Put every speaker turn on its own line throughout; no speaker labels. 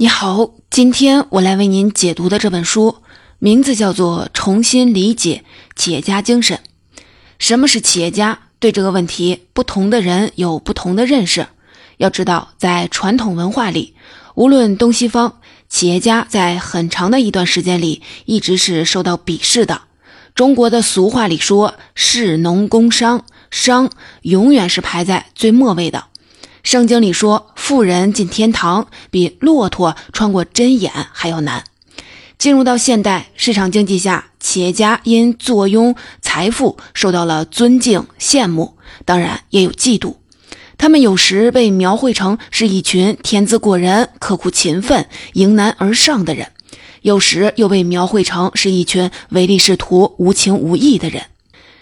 你好，今天我来为您解读的这本书名字叫做《重新理解企业家精神》。什么是企业家？对这个问题，不同的人有不同的认识。要知道，在传统文化里，无论东西方，企业家在很长的一段时间里一直是受到鄙视的。中国的俗话里说：“士农工商，商永远是排在最末位的。”圣经里说，富人进天堂比骆驼穿过针眼还要难。进入到现代市场经济下，企业家因坐拥财富受到了尊敬、羡慕，当然也有嫉妒。他们有时被描绘成是一群天资过人、刻苦勤奋、迎难而上的人，有时又被描绘成是一群唯利是图、无情无义的人。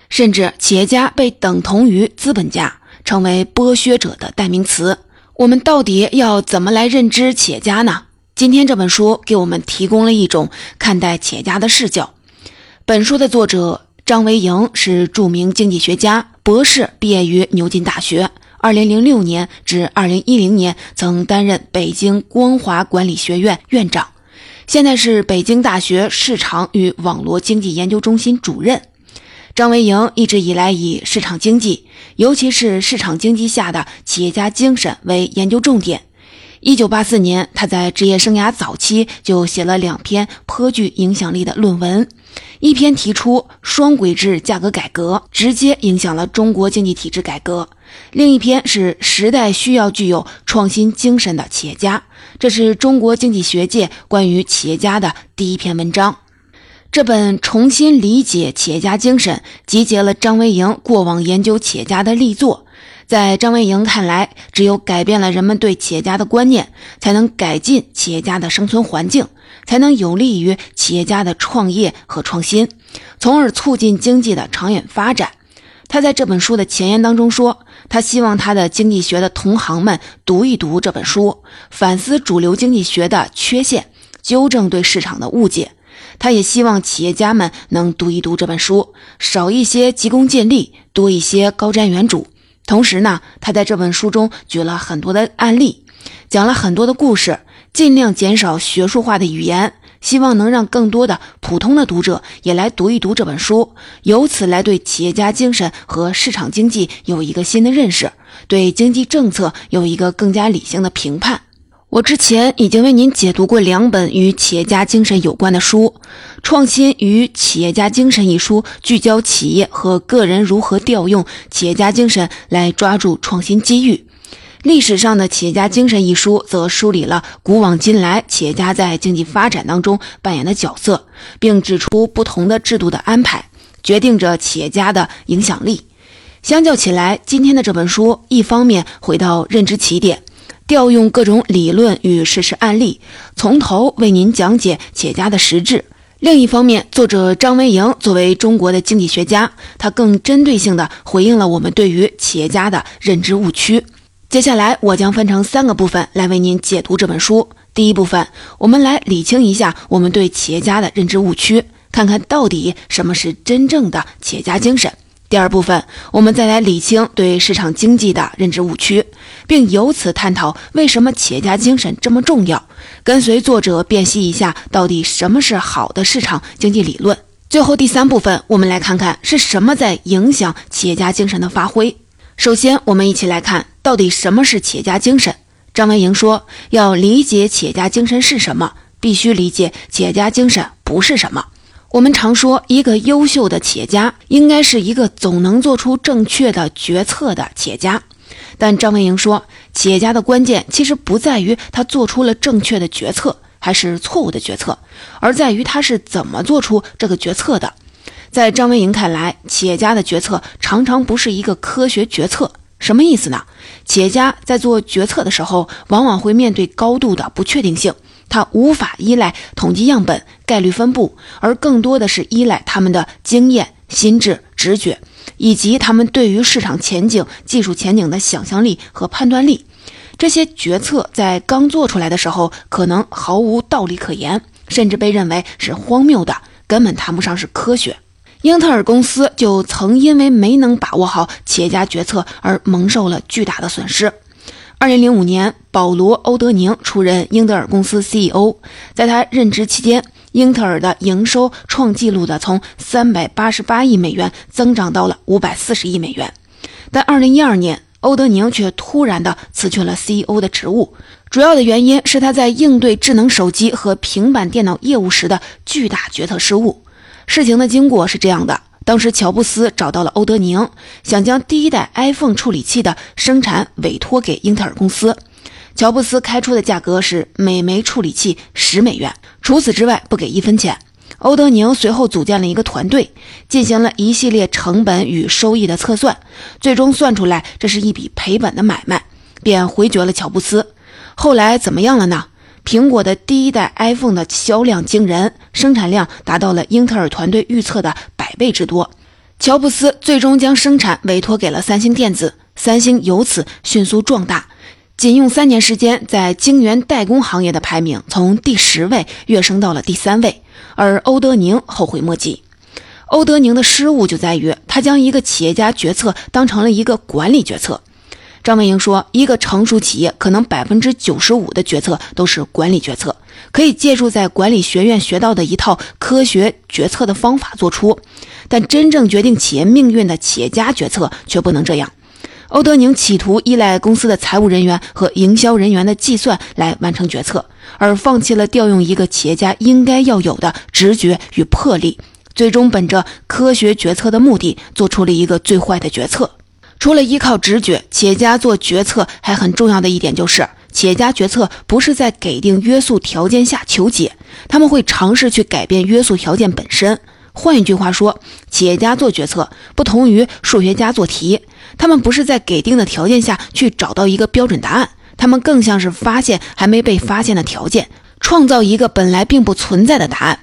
甚至企业家被等同于资本家。成为剥削者的代名词。我们到底要怎么来认知企业家呢？今天这本书给我们提供了一种看待企业家的视角。本书的作者张维迎是著名经济学家，博士，毕业于牛津大学。二零零六年至二零一零年曾担任北京光华管理学院院长，现在是北京大学市场与网络经济研究中心主任。张维迎一直以来以市场经济，尤其是市场经济下的企业家精神为研究重点。一九八四年，他在职业生涯早期就写了两篇颇具影响力的论文，一篇提出双轨制价格改革，直接影响了中国经济体制改革；另一篇是时代需要具有创新精神的企业家，这是中国经济学界关于企业家的第一篇文章。这本《重新理解企业家精神》集结了张维迎过往研究企业家的力作。在张维迎看来，只有改变了人们对企业家的观念，才能改进企业家的生存环境，才能有利于企业家的创业和创新，从而促进经济的长远发展。他在这本书的前言当中说，他希望他的经济学的同行们读一读这本书，反思主流经济学的缺陷，纠正对市场的误解。他也希望企业家们能读一读这本书，少一些急功近利，多一些高瞻远瞩。同时呢，他在这本书中举了很多的案例，讲了很多的故事，尽量减少学术化的语言，希望能让更多的普通的读者也来读一读这本书，由此来对企业家精神和市场经济有一个新的认识，对经济政策有一个更加理性的评判。我之前已经为您解读过两本与企业家精神有关的书，《创新与企业家精神》一书聚焦企业和个人如何调用企业家精神来抓住创新机遇，《历史上的企业家精神》一书则梳理了古往今来企业家在经济发展当中扮演的角色，并指出不同的制度的安排决定着企业家的影响力。相较起来，今天的这本书一方面回到认知起点。调用各种理论与事实案例，从头为您讲解企业家的实质。另一方面，作者张维迎作为中国的经济学家，他更针对性地回应了我们对于企业家的认知误区。接下来，我将分成三个部分来为您解读这本书。第一部分，我们来理清一下我们对企业家的认知误区，看看到底什么是真正的企业家精神。第二部分，我们再来理清对市场经济的认知误区，并由此探讨为什么企业家精神这么重要。跟随作者辨析一下，到底什么是好的市场经济理论。最后第三部分，我们来看看是什么在影响企业家精神的发挥。首先，我们一起来看到底什么是企业家精神。张文莹说，要理解企业家精神是什么，必须理解企业家精神不是什么。我们常说，一个优秀的企业家应该是一个总能做出正确的决策的企业家。但张文莹说，企业家的关键其实不在于他做出了正确的决策还是错误的决策，而在于他是怎么做出这个决策的。在张文莹看来，企业家的决策常常不是一个科学决策。什么意思呢？企业家在做决策的时候，往往会面对高度的不确定性。他无法依赖统计样本、概率分布，而更多的是依赖他们的经验、心智、直觉，以及他们对于市场前景、技术前景的想象力和判断力。这些决策在刚做出来的时候，可能毫无道理可言，甚至被认为是荒谬的，根本谈不上是科学。英特尔公司就曾因为没能把握好企业家决策而蒙受了巨大的损失。二零零五年，保罗·欧德宁出任英特尔公司 CEO，在他任职期间，英特尔的营收创纪录的从三百八十八亿美元增长到了五百四十亿美元。但二零一二年，欧德宁却突然的辞去了 CEO 的职务，主要的原因是他在应对智能手机和平板电脑业务时的巨大决策失误。事情的经过是这样的：当时乔布斯找到了欧德宁，想将第一代 iPhone 处理器的生产委托给英特尔公司。乔布斯开出的价格是每枚处理器十美元，除此之外不给一分钱。欧德宁随后组建了一个团队，进行了一系列成本与收益的测算，最终算出来这是一笔赔本的买卖，便回绝了乔布斯。后来怎么样了呢？苹果的第一代 iPhone 的销量惊人，生产量达到了英特尔团队预测的百倍之多。乔布斯最终将生产委托给了三星电子，三星由此迅速壮大，仅用三年时间，在晶圆代工行业的排名从第十位跃升到了第三位。而欧德宁后悔莫及。欧德宁的失误就在于，他将一个企业家决策当成了一个管理决策。张文英说，一个成熟企业可能百分之九十五的决策都是管理决策，可以借助在管理学院学到的一套科学决策的方法做出，但真正决定企业命运的企业家决策却不能这样。欧德宁企图依赖公司的财务人员和营销人员的计算来完成决策，而放弃了调用一个企业家应该要有的直觉与魄力，最终本着科学决策的目的，做出了一个最坏的决策。除了依靠直觉，企业家做决策还很重要的一点就是，企业家决策不是在给定约束条件下求解，他们会尝试去改变约束条件本身。换一句话说，企业家做决策不同于数学家做题。他们不是在给定的条件下去找到一个标准答案，他们更像是发现还没被发现的条件，创造一个本来并不存在的答案。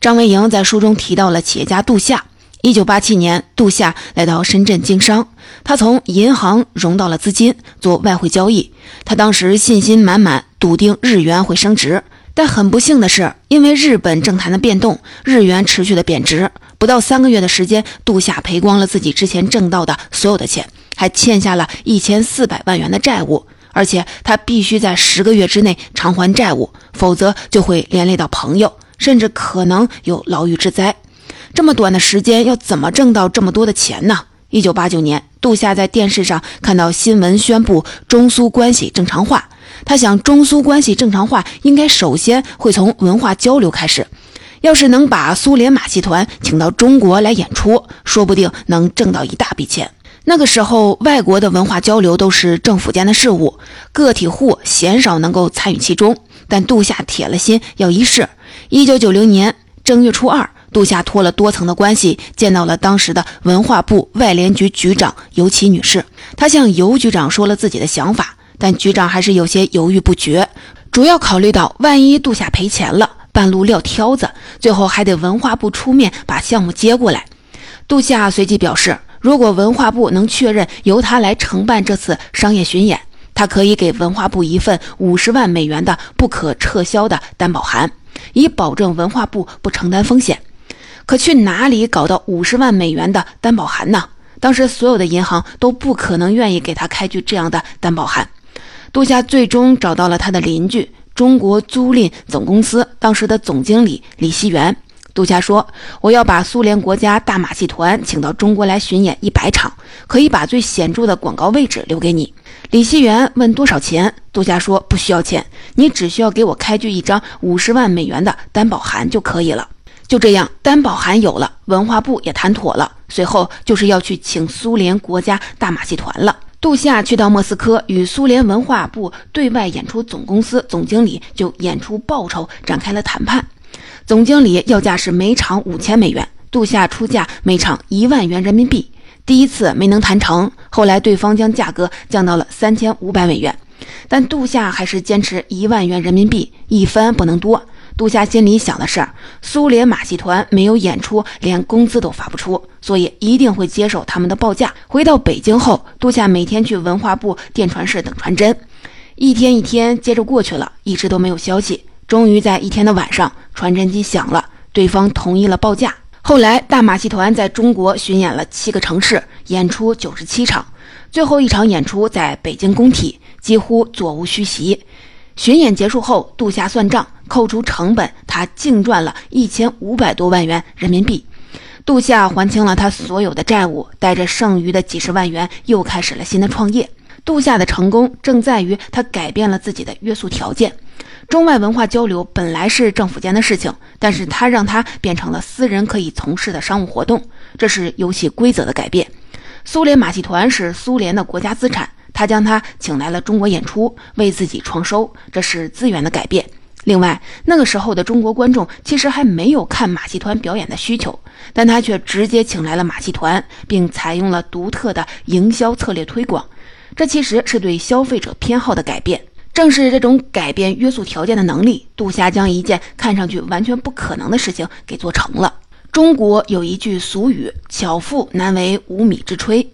张维迎在书中提到了企业家杜夏。一九八七年，杜夏来到深圳经商，他从银行融到了资金做外汇交易。他当时信心满满，笃定日元会升值。但很不幸的是，因为日本政坛的变动，日元持续的贬值。不到三个月的时间，杜夏赔光了自己之前挣到的所有的钱，还欠下了一千四百万元的债务。而且他必须在十个月之内偿还债务，否则就会连累到朋友，甚至可能有牢狱之灾。这么短的时间，要怎么挣到这么多的钱呢？一九八九年，杜夏在电视上看到新闻宣布中苏关系正常化。他想，中苏关系正常化应该首先会从文化交流开始。要是能把苏联马戏团请到中国来演出，说不定能挣到一大笔钱。那个时候，外国的文化交流都是政府间的事务，个体户鲜少能够参与其中。但杜夏铁了心要一试。一九九零年正月初二，杜夏托了多层的关系，见到了当时的文化部外联局局长尤其女士。他向尤局长说了自己的想法。但局长还是有些犹豫不决，主要考虑到万一杜夏赔钱了，半路撂挑子，最后还得文化部出面把项目接过来。杜夏随即表示，如果文化部能确认由他来承办这次商业巡演，他可以给文化部一份五十万美元的不可撤销的担保函，以保证文化部不承担风险。可去哪里搞到五十万美元的担保函呢？当时所有的银行都不可能愿意给他开具这样的担保函。杜夏最终找到了他的邻居中国租赁总公司当时的总经理李希元。杜夏说：“我要把苏联国家大马戏团请到中国来巡演一百场，可以把最显著的广告位置留给你。”李希元问多少钱？杜夏说：“不需要钱，你只需要给我开具一张五十万美元的担保函就可以了。”就这样，担保函有了，文化部也谈妥了，随后就是要去请苏联国家大马戏团了。杜夏去到莫斯科，与苏联文化部对外演出总公司总经理就演出报酬展开了谈判。总经理要价是每场五千美元，杜夏出价每场一万元人民币。第一次没能谈成，后来对方将价格降到了三千五百美元，但杜夏还是坚持一万元人民币，一分不能多。杜夏心里想的是，苏联马戏团没有演出，连工资都发不出，所以一定会接受他们的报价。回到北京后，杜夏每天去文化部电传室等传真，一天一天接着过去了，一直都没有消息。终于在一天的晚上，传真机响了，对方同意了报价。后来，大马戏团在中国巡演了七个城市，演出九十七场，最后一场演出在北京工体，几乎座无虚席。巡演结束后，杜夏算账，扣除成本，他净赚了一千五百多万元人民币。杜夏还清了他所有的债务，带着剩余的几十万元，又开始了新的创业。杜夏的成功正在于他改变了自己的约束条件。中外文化交流本来是政府间的事情，但是他让它变成了私人可以从事的商务活动，这是游戏规则的改变。苏联马戏团是苏联的国家资产，他将它请来了中国演出，为自己创收，这是资源的改变。另外，那个时候的中国观众其实还没有看马戏团表演的需求，但他却直接请来了马戏团，并采用了独特的营销策略推广。这其实是对消费者偏好的改变。正是这种改变约束条件的能力，杜霞将一件看上去完全不可能的事情给做成了。中国有一句俗语：“巧妇难为无米之炊。”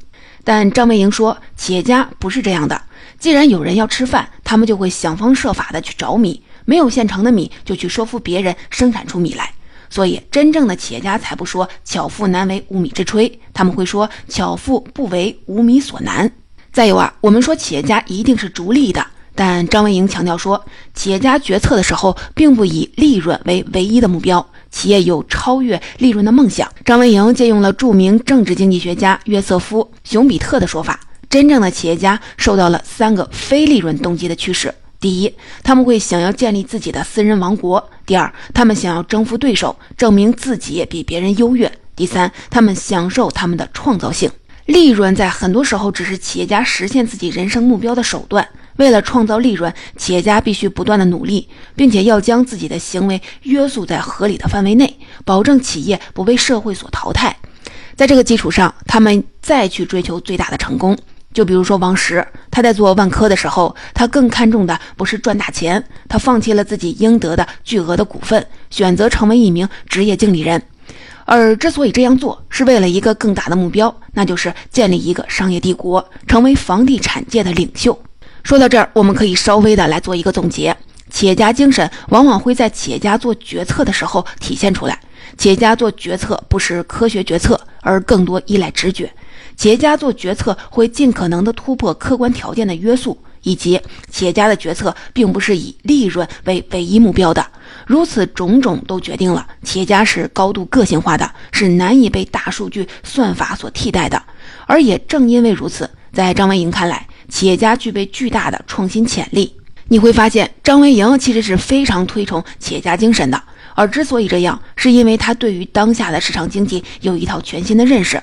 但张维迎说，企业家不是这样的。既然有人要吃饭，他们就会想方设法的去找米，没有现成的米，就去说服别人生产出米来。所以，真正的企业家才不说“巧妇难为无米之炊”，他们会说“巧妇不为无米所难”。再有啊，我们说企业家一定是逐利的，但张文莹强调说，企业家决策的时候并不以利润为唯一的目标，企业有超越利润的梦想。张文莹借用了著名政治经济学家约瑟夫·熊彼特的说法：，真正的企业家受到了三个非利润动机的驱使：第一，他们会想要建立自己的私人王国；第二，他们想要征服对手，证明自己比别人优越；第三，他们享受他们的创造性。利润在很多时候只是企业家实现自己人生目标的手段。为了创造利润，企业家必须不断的努力，并且要将自己的行为约束在合理的范围内，保证企业不被社会所淘汰。在这个基础上，他们再去追求最大的成功。就比如说王石，他在做万科的时候，他更看重的不是赚大钱，他放弃了自己应得的巨额的股份，选择成为一名职业经理人。而之所以这样做，是为了一个更大的目标，那就是建立一个商业帝国，成为房地产界的领袖。说到这儿，我们可以稍微的来做一个总结：企业家精神往往会在企业家做决策的时候体现出来。企业家做决策不是科学决策，而更多依赖直觉。企业家做决策会尽可能的突破客观条件的约束，以及企业家的决策并不是以利润为唯一目标的。如此种种都决定了，企业家是高度个性化的，是难以被大数据算法所替代的。而也正因为如此，在张维迎看来，企业家具备巨大的创新潜力。你会发现，张维迎其实是非常推崇企业家精神的。而之所以这样，是因为他对于当下的市场经济有一套全新的认识。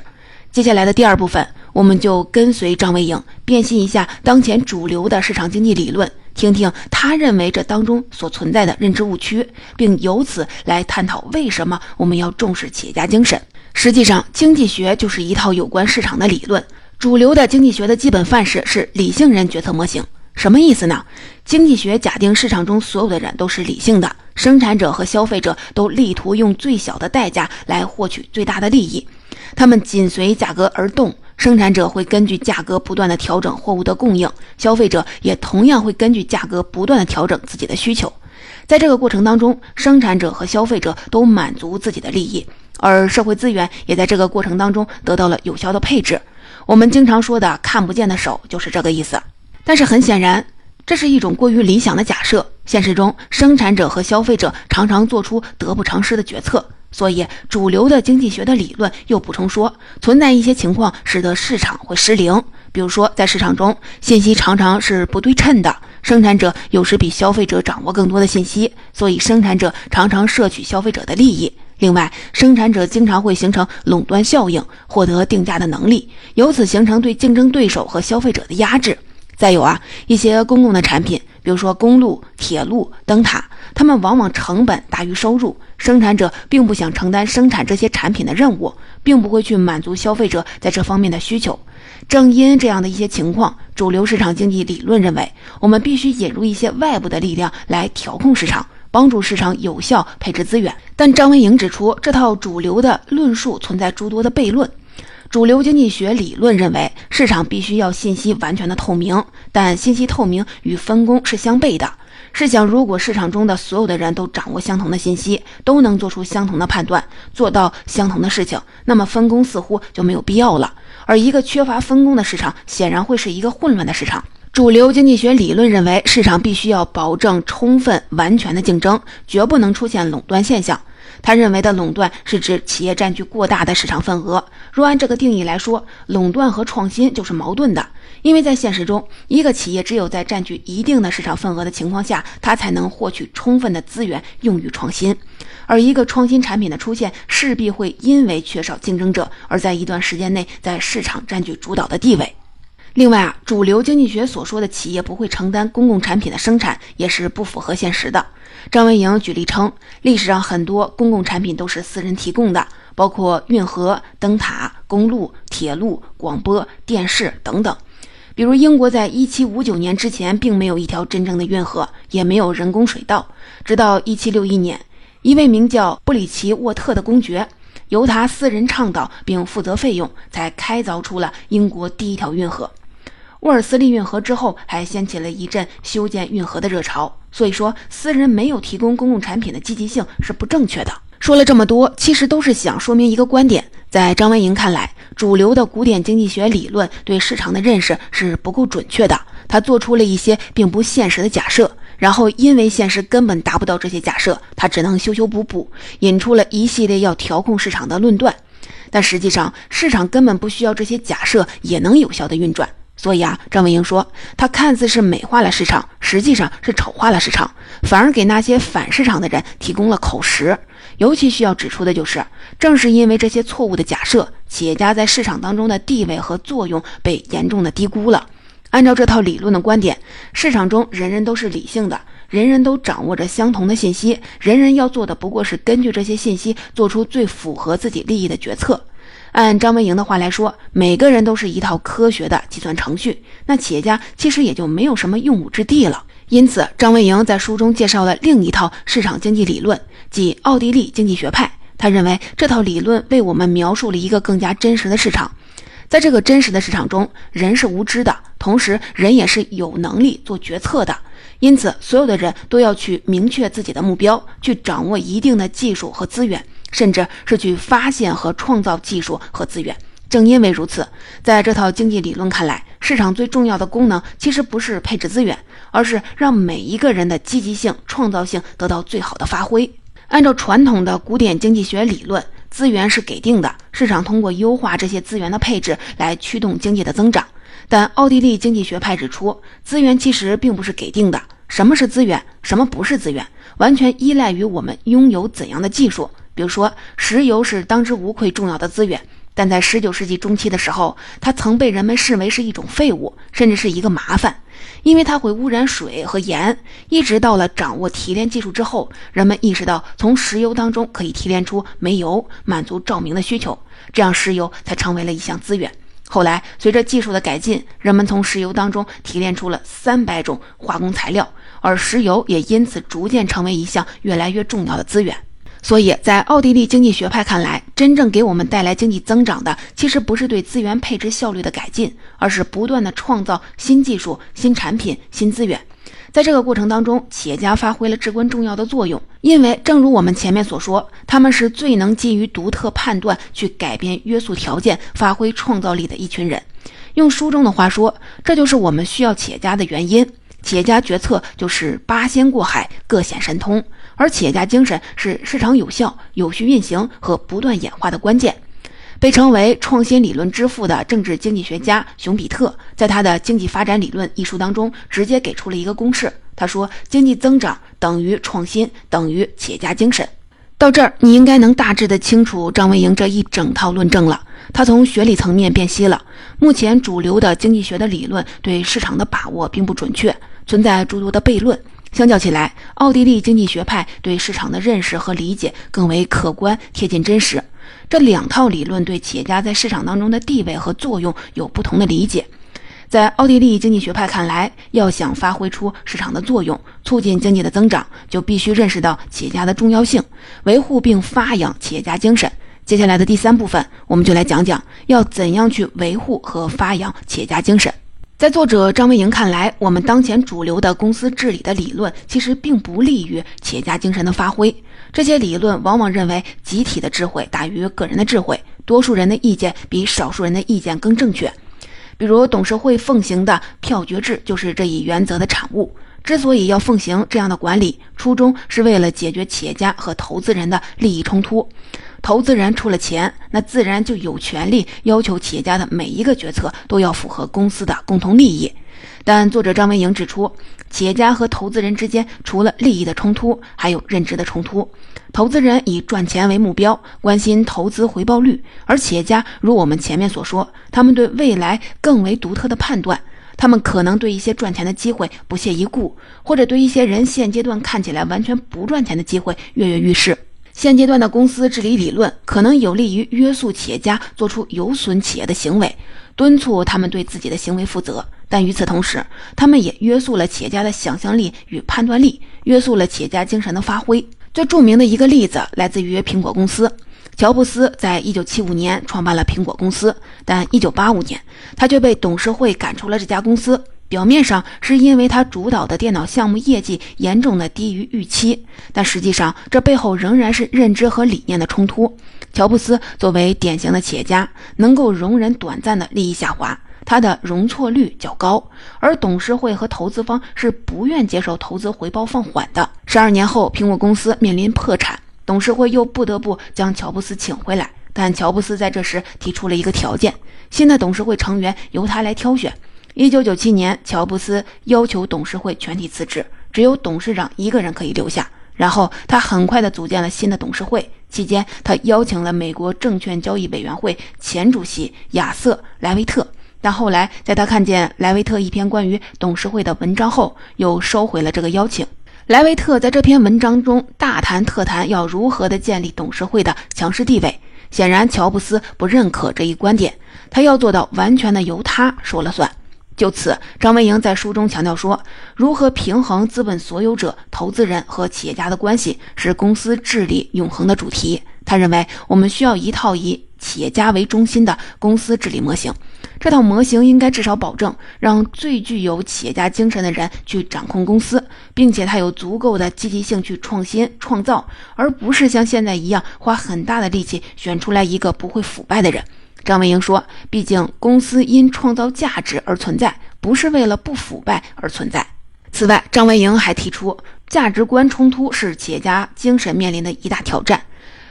接下来的第二部分，我们就跟随张维迎辨析一下当前主流的市场经济理论。听听他认为这当中所存在的认知误区，并由此来探讨为什么我们要重视企业家精神。实际上，经济学就是一套有关市场的理论。主流的经济学的基本范式是理性人决策模型。什么意思呢？经济学假定市场中所有的人都是理性的，生产者和消费者都力图用最小的代价来获取最大的利益，他们紧随价格而动。生产者会根据价格不断的调整货物的供应，消费者也同样会根据价格不断的调整自己的需求。在这个过程当中，生产者和消费者都满足自己的利益，而社会资源也在这个过程当中得到了有效的配置。我们经常说的“看不见的手”就是这个意思。但是很显然，这是一种过于理想的假设。现实中，生产者和消费者常常做出得不偿失的决策。所以，主流的经济学的理论又补充说，存在一些情况使得市场会失灵。比如说，在市场中，信息常常是不对称的，生产者有时比消费者掌握更多的信息，所以生产者常常摄取消费者的利益。另外，生产者经常会形成垄断效应，获得定价的能力，由此形成对竞争对手和消费者的压制。再有啊，一些公共的产品，比如说公路、铁路、灯塔。他们往往成本大于收入，生产者并不想承担生产这些产品的任务，并不会去满足消费者在这方面的需求。正因这样的一些情况，主流市场经济理论认为，我们必须引入一些外部的力量来调控市场，帮助市场有效配置资源。但张文颖指出，这套主流的论述存在诸多的悖论。主流经济学理论认为，市场必须要信息完全的透明，但信息透明与分工是相悖的。试想，如果市场中的所有的人都掌握相同的信息，都能做出相同的判断，做到相同的事情，那么分工似乎就没有必要了。而一个缺乏分工的市场，显然会是一个混乱的市场。主流经济学理论认为，市场必须要保证充分完全的竞争，绝不能出现垄断现象。他认为的垄断是指企业占据过大的市场份额。若按这个定义来说，垄断和创新就是矛盾的。因为在现实中，一个企业只有在占据一定的市场份额的情况下，它才能获取充分的资源用于创新。而一个创新产品的出现，势必会因为缺少竞争者，而在一段时间内在市场占据主导的地位。另外啊，主流经济学所说的企业不会承担公共产品的生产，也是不符合现实的。张文颖举例称，历史上很多公共产品都是私人提供的，包括运河、灯塔、公路、铁路、广播电视等等。比如，英国在1759年之前并没有一条真正的运河，也没有人工水道。直到1761年，一位名叫布里奇沃特的公爵，由他私人倡导并负责费用，才开凿出了英国第一条运河——沃尔斯利运河。之后，还掀起了一阵修建运河的热潮。所以说，私人没有提供公共产品的积极性是不正确的。说了这么多，其实都是想说明一个观点。在张文莹看来，主流的古典经济学理论对市场的认识是不够准确的。他做出了一些并不现实的假设，然后因为现实根本达不到这些假设，他只能修修补补，引出了一系列要调控市场的论断。但实际上，市场根本不需要这些假设也能有效的运转。所以啊，张文英说，他看似是美化了市场，实际上是丑化了市场，反而给那些反市场的人提供了口实。尤其需要指出的就是，正是因为这些错误的假设，企业家在市场当中的地位和作用被严重的低估了。按照这套理论的观点，市场中人人都是理性的，人人都掌握着相同的信息，人人要做的不过是根据这些信息做出最符合自己利益的决策。按张文莹的话来说，每个人都是一套科学的计算程序，那企业家其实也就没有什么用武之地了。因此，张文莹在书中介绍了另一套市场经济理论，即奥地利经济学派。他认为这套理论为我们描述了一个更加真实的市场。在这个真实的市场中，人是无知的，同时人也是有能力做决策的。因此，所有的人都要去明确自己的目标，去掌握一定的技术和资源，甚至是去发现和创造技术和资源。正因为如此，在这套经济理论看来，市场最重要的功能其实不是配置资源，而是让每一个人的积极性、创造性得到最好的发挥。按照传统的古典经济学理论，资源是给定的，市场通过优化这些资源的配置来驱动经济的增长。但奥地利经济学派指出，资源其实并不是给定的。什么是资源？什么不是资源？完全依赖于我们拥有怎样的技术。比如说，石油是当之无愧重要的资源。但在十九世纪中期的时候，它曾被人们视为是一种废物，甚至是一个麻烦，因为它会污染水和盐。一直到了掌握提炼技术之后，人们意识到从石油当中可以提炼出煤油，满足照明的需求，这样石油才成为了一项资源。后来，随着技术的改进，人们从石油当中提炼出了三百种化工材料，而石油也因此逐渐成为一项越来越重要的资源。所以在奥地利经济学派看来，真正给我们带来经济增长的，其实不是对资源配置效率的改进，而是不断的创造新技术、新产品、新资源。在这个过程当中，企业家发挥了至关重要的作用，因为正如我们前面所说，他们是最能基于独特判断去改变约束条件、发挥创造力的一群人。用书中的话说，这就是我们需要企业家的原因。企业家决策就是八仙过海，各显神通。而企业家精神是市场有效、有序运行和不断演化的关键。被称为创新理论之父的政治经济学家熊彼特，在他的《经济发展理论》一书当中，直接给出了一个公式。他说：“经济增长等于创新等于企业家精神。”到这儿，你应该能大致的清楚张维迎这一整套论证了。他从学理层面辨析了目前主流的经济学的理论对市场的把握并不准确，存在诸多的悖论。相较起来，奥地利经济学派对市场的认识和理解更为客观、贴近真实。这两套理论对企业家在市场当中的地位和作用有不同的理解。在奥地利经济学派看来，要想发挥出市场的作用，促进经济的增长，就必须认识到企业家的重要性，维护并发扬企业家精神。接下来的第三部分，我们就来讲讲要怎样去维护和发扬企业家精神。在作者张维迎看来，我们当前主流的公司治理的理论其实并不利于企业家精神的发挥。这些理论往往认为集体的智慧大于个人的智慧，多数人的意见比少数人的意见更正确。比如董事会奉行的票决制就是这一原则的产物。之所以要奉行这样的管理，初衷是为了解决企业家和投资人的利益冲突。投资人出了钱，那自然就有权利要求企业家的每一个决策都要符合公司的共同利益。但作者张文颖指出，企业家和投资人之间除了利益的冲突，还有认知的冲突。投资人以赚钱为目标，关心投资回报率；而企业家如我们前面所说，他们对未来更为独特的判断。他们可能对一些赚钱的机会不屑一顾，或者对一些人现阶段看起来完全不赚钱的机会跃跃欲试。现阶段的公司治理理论可能有利于约束企业家做出有损企业的行为，敦促他们对自己的行为负责。但与此同时，他们也约束了企业家的想象力与判断力，约束了企业家精神的发挥。最著名的一个例子来自于苹果公司。乔布斯在一九七五年创办了苹果公司，但一九八五年他却被董事会赶出了这家公司。表面上是因为他主导的电脑项目业绩严重的低于预期，但实际上这背后仍然是认知和理念的冲突。乔布斯作为典型的企业家，能够容忍短暂的利益下滑，他的容错率较高，而董事会和投资方是不愿接受投资回报放缓的。十二年后，苹果公司面临破产。董事会又不得不将乔布斯请回来，但乔布斯在这时提出了一个条件：新的董事会成员由他来挑选。一九九七年，乔布斯要求董事会全体辞职，只有董事长一个人可以留下。然后他很快的组建了新的董事会，期间他邀请了美国证券交易委员会前主席亚瑟·莱维特，但后来在他看见莱维特一篇关于董事会的文章后，又收回了这个邀请。莱维特在这篇文章中大谈特谈要如何的建立董事会的强势地位。显然，乔布斯不认可这一观点，他要做到完全的由他说了算。就此，张维迎在书中强调说，如何平衡资本所有者、投资人和企业家的关系是公司治理永恒的主题。他认为，我们需要一套以企业家为中心的公司治理模型。这套模型应该至少保证让最具有企业家精神的人去掌控公司，并且他有足够的积极性去创新创造，而不是像现在一样花很大的力气选出来一个不会腐败的人。张文英说：“毕竟公司因创造价值而存在，不是为了不腐败而存在。”此外，张文英还提出，价值观冲突是企业家精神面临的一大挑战。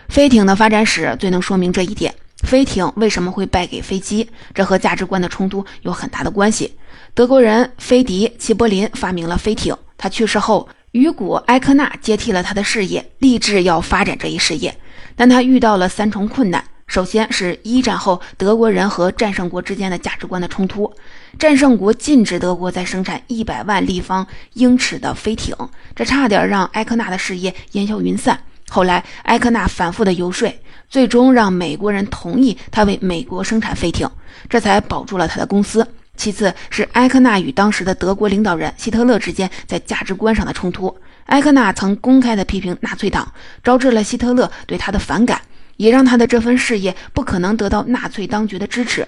飞艇的发展史最能说明这一点。飞艇为什么会败给飞机？这和价值观的冲突有很大的关系。德国人菲迪·齐柏林发明了飞艇，他去世后，雨果·埃克纳接替了他的事业，立志要发展这一事业。但他遇到了三重困难：首先是一战后德国人和战胜国之间的价值观的冲突，战胜国禁止德国再生产一百万立方英尺的飞艇，这差点让埃克纳的事业烟消云散。后来，埃克纳反复的游说。最终让美国人同意他为美国生产飞艇，这才保住了他的公司。其次是埃克纳与当时的德国领导人希特勒之间在价值观上的冲突。埃克纳曾公开的批评纳粹党，招致了希特勒对他的反感，也让他的这份事业不可能得到纳粹当局的支持。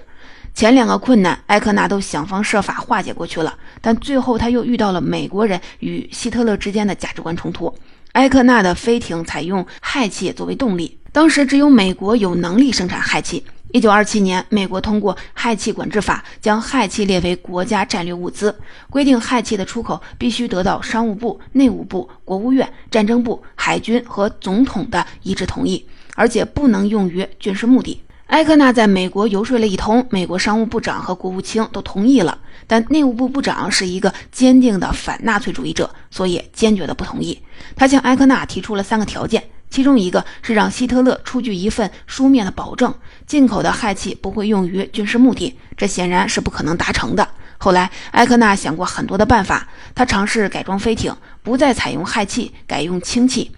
前两个困难，埃克纳都想方设法化解过去了，但最后他又遇到了美国人与希特勒之间的价值观冲突。埃克纳的飞艇采用氦气作为动力。当时只有美国有能力生产氦气。一九二七年，美国通过氦气管制法，将氦气列为国家战略物资，规定氦气的出口必须得到商务部、内务部、国务院、战争部、海军和总统的一致同意，而且不能用于军事目的。埃克纳在美国游说了一通，美国商务部长和国务卿都同意了，但内务部部长是一个坚定的反纳粹主义者，所以坚决的不同意。他向埃克纳提出了三个条件。其中一个是让希特勒出具一份书面的保证，进口的氦气不会用于军事目的，这显然是不可能达成的。后来，埃克纳想过很多的办法，他尝试改装飞艇，不再采用氦气，改用氢气，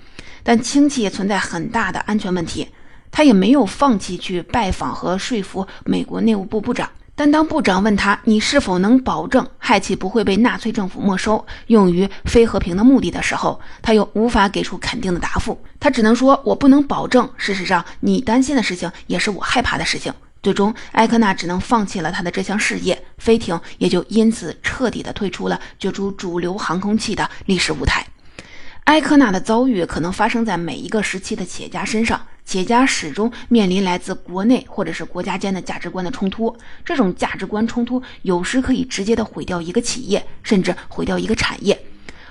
但氢气也存在很大的安全问题。他也没有放弃去拜访和说服美国内务部部长。但当部长问他你是否能保证氦气不会被纳粹政府没收，用于非和平的目的的时候，他又无法给出肯定的答复。他只能说：“我不能保证。事实上，你担心的事情也是我害怕的事情。”最终，埃克纳只能放弃了他的这项事业，飞艇也就因此彻底的退出了角逐主流航空器的历史舞台。埃克纳的遭遇可能发生在每一个时期的企业家身上，企业家始终面临来自国内或者是国家间的价值观的冲突。这种价值观冲突有时可以直接的毁掉一个企业，甚至毁掉一个产业，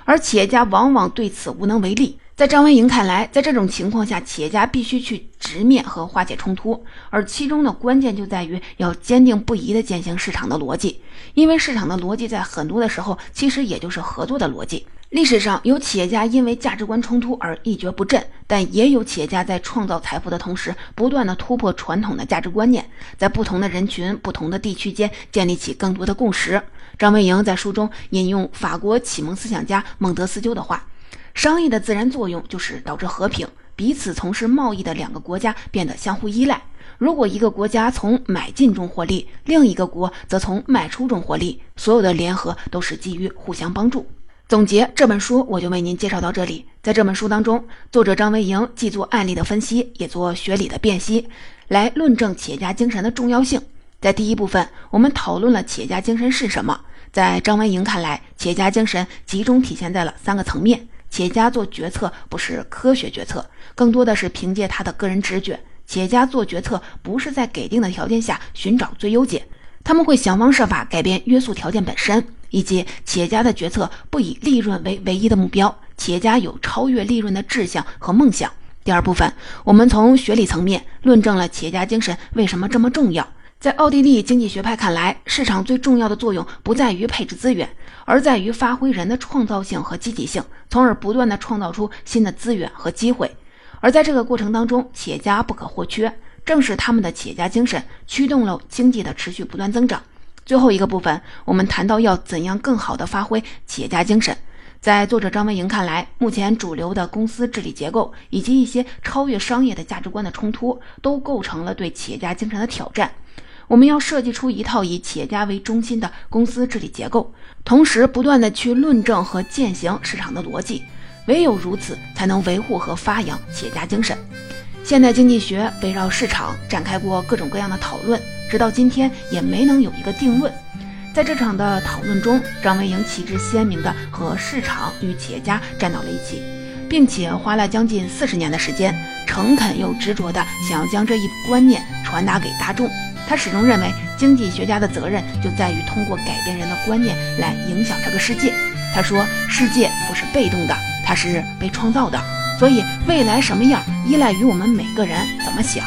而企业家往往对此无能为力。在张文莹看来，在这种情况下，企业家必须去直面和化解冲突，而其中的关键就在于要坚定不移地践行市场的逻辑，因为市场的逻辑在很多的时候其实也就是合作的逻辑。历史上有企业家因为价值观冲突而一蹶不振，但也有企业家在创造财富的同时，不断的突破传统的价值观念，在不同的人群、不同的地区间建立起更多的共识。张文莹在书中引用法国启蒙思想家孟德斯鸠的话。商业的自然作用就是导致和平，彼此从事贸易的两个国家变得相互依赖。如果一个国家从买进中获利，另一个国则从卖出中获利，所有的联合都是基于互相帮助。总结这本书，我就为您介绍到这里。在这本书当中，作者张维迎既做案例的分析，也做学理的辨析，来论证企业家精神的重要性。在第一部分，我们讨论了企业家精神是什么。在张维迎看来，企业家精神集中体现在了三个层面。企业家做决策不是科学决策，更多的是凭借他的个人直觉。企业家做决策不是在给定的条件下寻找最优解，他们会想方设法改变约束条件本身，以及企业家的决策不以利润为唯一的目标。企业家有超越利润的志向和梦想。第二部分，我们从学理层面论证了企业家精神为什么这么重要。在奥地利经济学派看来，市场最重要的作用不在于配置资源，而在于发挥人的创造性和积极性，从而不断的创造出新的资源和机会。而在这个过程当中，企业家不可或缺，正是他们的企业家精神驱动了经济的持续不断增长。最后一个部分，我们谈到要怎样更好的发挥企业家精神。在作者张文莹看来，目前主流的公司治理结构以及一些超越商业的价值观的冲突，都构成了对企业家精神的挑战。我们要设计出一套以企业家为中心的公司治理结构，同时不断的去论证和践行市场的逻辑，唯有如此，才能维护和发扬企业家精神。现代经济学围绕市场展开过各种各样的讨论，直到今天也没能有一个定论。在这场的讨论中，张维迎旗帜鲜明的和市场与企业家站到了一起，并且花了将近四十年的时间，诚恳又执着地想要将这一观念传达给大众。他始终认为，经济学家的责任就在于通过改变人的观念来影响这个世界。他说：“世界不是被动的，它是被创造的，所以未来什么样，依赖于我们每个人怎么想。”